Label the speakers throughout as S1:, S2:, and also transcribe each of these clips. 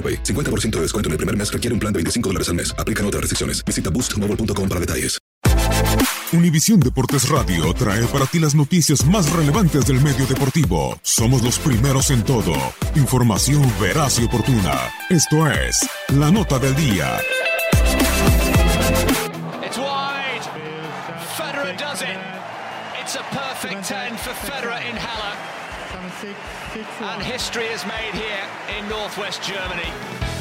S1: AroPay. 50% de descuento en el primer mes requiere un plan de 25 dólares al mes. Aplican otras restricciones. Visita boostmobile.com para detalles.
S2: Univisión Deportes Radio trae para ti las noticias más relevantes del medio deportivo. Somos los primeros en todo. Información veraz y oportuna. Esto es La Nota del Día.
S3: It's wide. Federer does it. It's a perfect 10 for Federer in Halle. And history is made here in northwest Germany.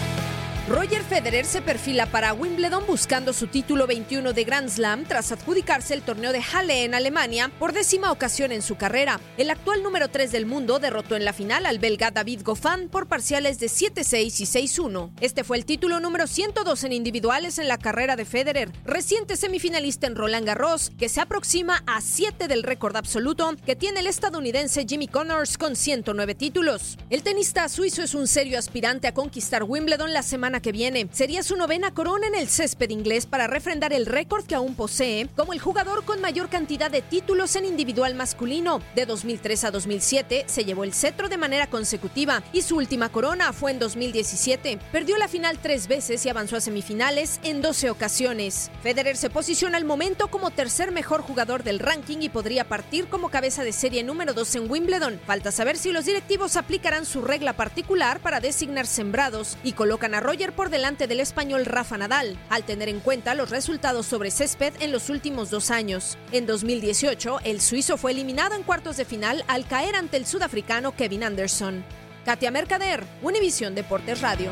S4: Roger Federer se perfila para Wimbledon buscando su título 21 de Grand Slam tras adjudicarse el torneo de Halle en Alemania por décima ocasión en su carrera. El actual número 3 del mundo derrotó en la final al belga David Goffin por parciales de 7-6 y 6-1. Este fue el título número 102 en individuales en la carrera de Federer, reciente semifinalista en Roland Garros, que se aproxima a 7 del récord absoluto que tiene el estadounidense Jimmy Connors con 109 títulos. El tenista suizo es un serio aspirante a conquistar Wimbledon la semana que viene. Sería su novena corona en el césped inglés para refrendar el récord que aún posee como el jugador con mayor cantidad de títulos en individual masculino. De 2003 a 2007 se llevó el cetro de manera consecutiva y su última corona fue en 2017. Perdió la final tres veces y avanzó a semifinales en 12 ocasiones. Federer se posiciona al momento como tercer mejor jugador del ranking y podría partir como cabeza de serie número 2 en Wimbledon. Falta saber si los directivos aplicarán su regla particular para designar sembrados y colocan a Roger por delante del español Rafa Nadal, al tener en cuenta los resultados sobre césped en los últimos dos años. En 2018, el suizo fue eliminado en cuartos de final al caer ante el sudafricano Kevin Anderson. Katia Mercader, Univisión Deportes Radio.